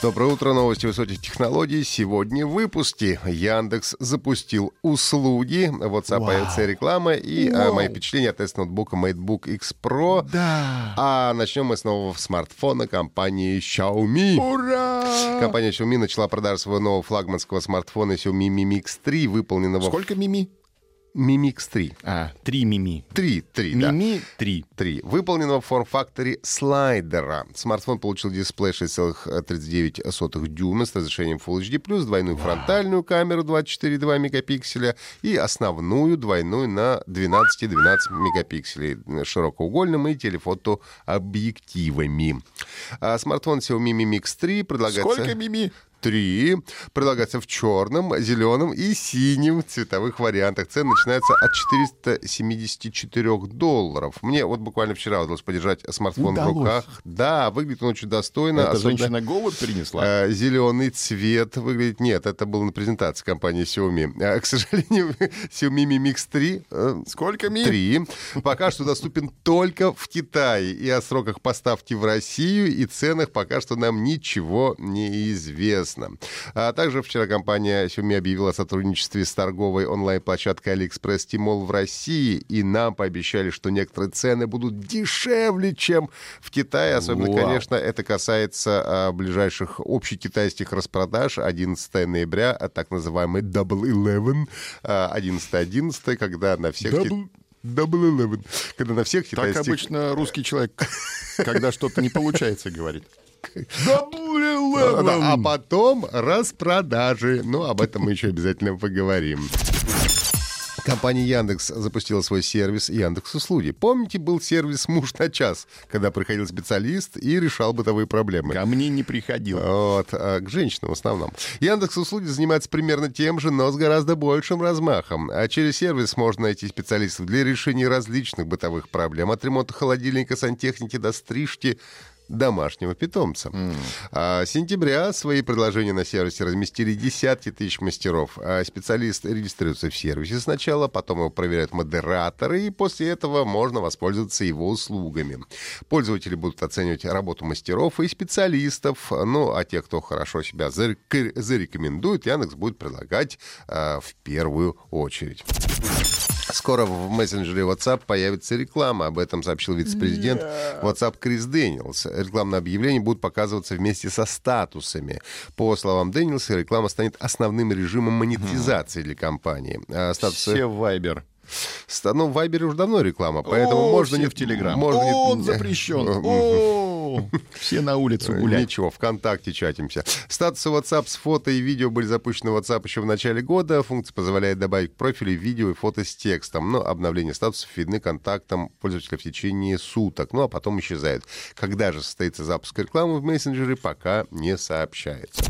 Доброе утро, новости высоких технологий. Сегодня в выпуске Яндекс запустил услуги, WhatsApp появится реклама и а, мои впечатления от теста ноутбука MateBook X Pro. Да. А начнем мы снова с смартфона компании Xiaomi. Ура! Компания Xiaomi начала продажу своего нового флагманского смартфона Xiaomi Mi Mix 3, выполненного Сколько мими? Mi Mix 3. А, три мими. Три, три, да. Мими три. 3, выполненного в форм-факторе слайдера. Смартфон получил дисплей 6,39 дюйма с разрешением Full HD+, двойную фронтальную камеру 24,2 мегапикселя и основную двойную на 12,12 мегапикселей с широкоугольным и телефотообъективами. А смартфон Xiaomi Mi Mix 3 предлагается... Сколько мими? Три. Предлагается в черном, зеленом и синем цветовых вариантах. Цены начинаются от 474 долларов. Мне вот буквально вчера удалось подержать смартфон в Удалось. руках. Да, выглядит он очень достойно. Это особенно, женщина голод принесла? э, зеленый цвет выглядит. Нет, это было на презентации компании Xiaomi. А, к сожалению, Xiaomi Mi Mix 3 э, Сколько ми? Три. Пока что доступен только в Китае. И о сроках поставки в Россию и ценах пока что нам ничего не известно. А также вчера компания Xiaomi объявила о сотрудничестве с торговой онлайн-площадкой AliExpress Tmall в России. И нам пообещали, что некоторые цены будут дешевле, чем в Китае. Особенно, Вау. конечно, это касается а, ближайших общекитайских распродаж 11 ноября, а так называемый Double Eleven, а, 11-11, когда на всех... Double- Double Eleven. Когда на всех Так китайских... обычно русский человек, когда что-то не получается, говорит. А потом распродажи. Ну, об этом мы еще обязательно поговорим. Компания Яндекс запустила свой сервис Яндекс Услуги. Помните, был сервис «Муж на час», когда приходил специалист и решал бытовые проблемы? Ко мне не приходил. Вот, а к женщинам в основном. Яндекс Услуги занимается примерно тем же, но с гораздо большим размахом. А через сервис можно найти специалистов для решения различных бытовых проблем. От ремонта холодильника, сантехники до стрижки домашнего питомца. А с сентября свои предложения на сервисе разместили десятки тысяч мастеров. А специалист регистрируется в сервисе сначала, потом его проверяют модераторы, и после этого можно воспользоваться его услугами. Пользователи будут оценивать работу мастеров и специалистов. Ну, а те, кто хорошо себя зарек- зарекомендует, Яндекс будет предлагать а, в первую очередь. Скоро в мессенджере WhatsApp появится реклама. Об этом сообщил вице-президент WhatsApp Крис Дэниелс. Рекламные объявления будут показываться вместе со статусами. По словам Дэниелса, реклама станет основным режимом монетизации для компании. А статусы... Все в Вайбер. Ста- Ну, в Вайбере уже давно реклама, поэтому О, можно не в Телеграм. Можно не- Он запрещен. О, Все на улицу гулять. Ничего, ВКонтакте чатимся. Статусы WhatsApp с фото и видео были запущены в WhatsApp еще в начале года. Функция позволяет добавить к профилю видео и фото с текстом. Но обновление статусов видны контактам пользователя в течение суток. Ну, а потом исчезают. Когда же состоится запуск рекламы в мессенджере, пока не сообщается.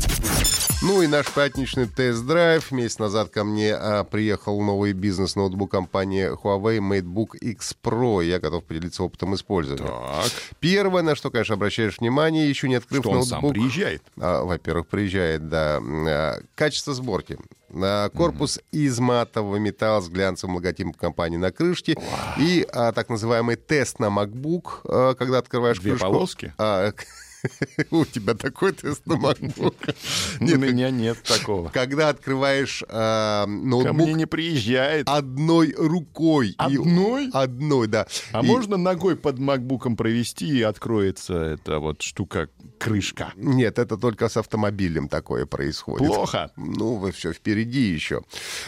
Ну и наш пятничный тест-драйв. Месяц назад ко мне а, приехал новый бизнес-ноутбук компании Huawei MateBook X Pro. Я готов поделиться опытом использования. Так, Первое, на что, конечно, обращаешь внимание, еще не открыв что он сам ноутбук. приезжает. А, Во-первых, приезжает, да. А, Качество сборки. А, Корпус из матового металла с глянцевым логотипом компании на крышке. И а, так называемый тест на MacBook, а, когда открываешь Две крышку. полоски? А, У тебя такой тест на MacBook. У Нет, меня нет такого. когда открываешь а, Ко мне ноутбук не приезжает. одной рукой. И- Одной? Одной, да. А И- можно ногой под макбуком провести, и откроется эта вот штука, крышка? Нет, это только с автомобилем такое происходит. Плохо. Ну, вы все впереди еще.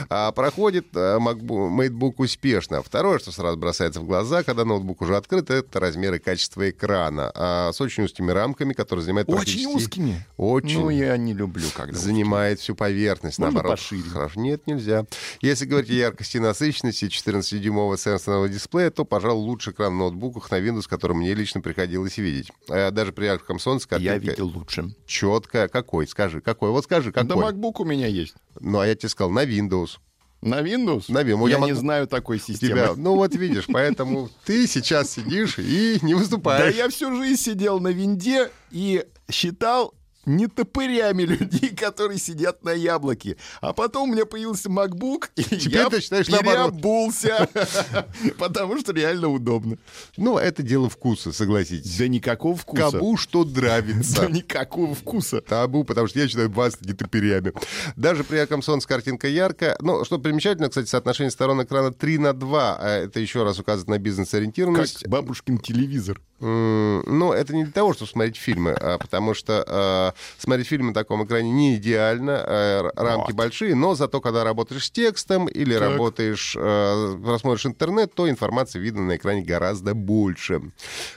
А, проходит а, MacBook, успешно. Второе, что сразу бросается в глаза, когда ноутбук уже открыт, это размер и качество экрана. А, с очень узкими рамками, которые занимают Очень узкими? Очень. Ну, я не люблю, когда занимает всю поверхность. Можно наоборот. пошире? Хорошо. Нет, нельзя. Если говорить о яркости и насыщенности 14-дюймового сенсорного дисплея, то, пожалуй, лучше экран в ноутбуках на Windows, который мне лично приходилось видеть. А Даже при ярком солнце Я картинка видел лучше. четкая. Какой? Скажи, какой? Вот скажи, Да какой? макбук у меня есть. Ну, а я тебе сказал, на Windows. На Windows? На Windows. Я, Я не знаю такой системы. Тебя, ну вот видишь, поэтому ты сейчас сидишь и не Да выступаешь. я всю жизнь сидел на винде и считал не топырями людей, которые сидят на яблоке. А потом у меня появился MacBook, и Теперь я ты считаешь переобулся, потому что реально удобно. Ну, это дело вкуса, согласитесь. Да никакого вкуса. Кому что Да нравится. никакого вкуса. Табу, потому что я считаю вас топырями. Даже при Акамсон с картинкой ярко. Ну, что примечательно, кстати, соотношение сторон экрана 3 на 2. А Это еще раз указывает на Как бизнес-ориентированность. бабушкин телевизор. Ну, это не для того, чтобы смотреть фильмы, а потому что э, смотреть фильмы на таком экране не идеально, э, рамки Вот. большие, но зато, когда работаешь с текстом или Так. работаешь, э, просмотришь интернет, то информации видно на экране гораздо больше.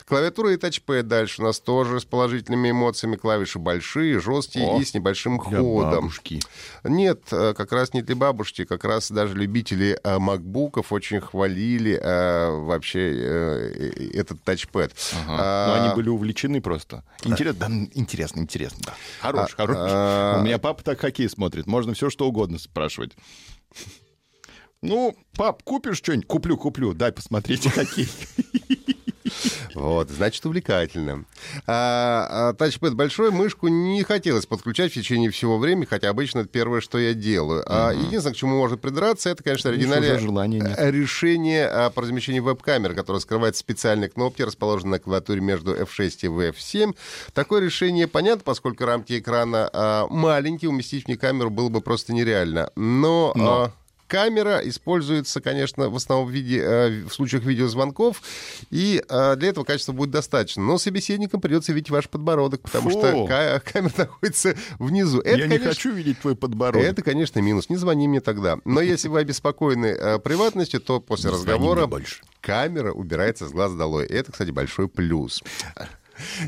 Клавиатура и тачпэд дальше у нас тоже с положительными эмоциями. Клавиши большие, жесткие О, и с небольшим Для ходом. бабушки. Нет, э, как раз не для бабушки, как раз даже любители э, макбуков очень хвалили э, вообще э, э, этот тачпэд. Ага. А, Но они были увлечены просто. Интересно, да, интересно, интересно. Хорош, А, хорош. а, У меня папа так хоккей смотрит. Можно все что угодно спрашивать. Ну, пап, купишь что-нибудь? Куплю, куплю. Дай посмотреть хоккей. Вот, значит, увлекательно. А, а, тачпэд большой, мышку не хотелось подключать в течение всего времени, хотя обычно это первое, что я делаю. А, единственное, к чему можно придраться, это, конечно, оригинальное э, решение а, по размещению веб-камеры, которое скрывает специальные кнопки, расположенные на клавиатуре между F6 и F7. Такое решение понятно, поскольку рамки экрана а, маленькие, уместить в них камеру было бы просто нереально. Но... Но. а, Камера используется, конечно, в основном в, виде, э, в случаях видеозвонков, и э, для этого качества будет достаточно. Но собеседникам придется видеть ваш подбородок, потому Фу. что ка- камера находится внизу. Это, Я не конечно, хочу видеть твой подбородок. это, конечно, минус. Не звони мне тогда. Но если вы обеспокоены э, приватностью, то после Не разговора камера убирается с глаз долой. Это, кстати, большой плюс.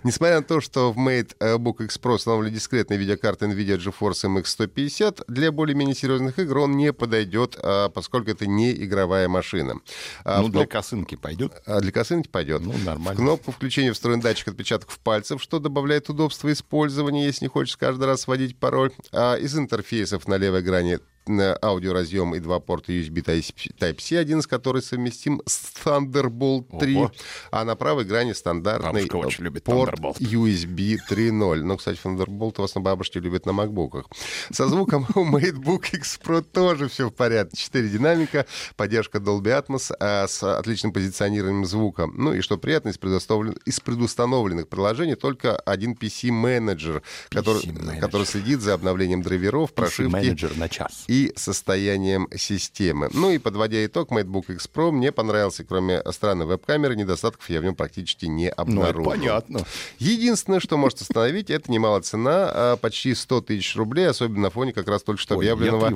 Несмотря на то, что в MateBook X Pro установлена дискретная видеокарта NVIDIA GeForce MX 150, для более-менее серьезных игр он не подойдет, а, поскольку это не игровая машина. А, Ну, в для косынки пойдет. а для косынки пойдет. Ну, нормально. В кнопку включения встроен датчик отпечатков пальцев, что добавляет удобства использования, если не хочешь каждый раз вводить пароль. А из интерфейсов на левой грани э, аудиоразъем и два порта USB Type-C, один из которых совместим с Thunderbolt 3, Ого. а на правой грани стандартный порт. USB 3.0. Ну, кстати, Thunderbolt в основном бабушки любят на макбуках. Со звуком у MateBook X Pro тоже все в порядке. Четыре динамика, поддержка Dolby Atmos а, с отличным позиционированием звука. Ну и что приятно, из, предоставлен- из предустановленных приложений только один PC-менеджер, который, PC-менеджер. который следит за обновлением драйверов, прошивки на час. И состоянием системы. Ну и подводя итог, MateBook X Pro мне понравился, кроме странной веб-камеры, недостатков я в нем практически не Ну, обнаружил. понятно. Единственное, что может остановить, это немалая цена, а, почти 100 тысяч рублей, особенно на фоне как раз только что объявленного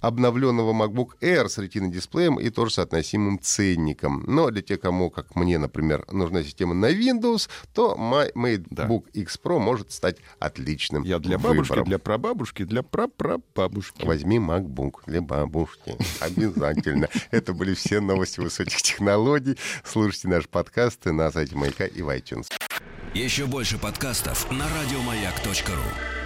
обновленного MacBook Air с ретиной-дисплеем и тоже соотносимым ценником. Но для тех, кому, как мне, например, нужна система на Windows, то MateBook X Pro может стать отличным Я для бабушки, выбором. для прабабушки, для прапрабабушки. Возьми MacBook для бабушки. Обязательно. Это были все новости высоких технологий. Слушайте наши подкасты на сайте Маяка и в iTunes. Еще больше подкастов на радиомаяк.ру.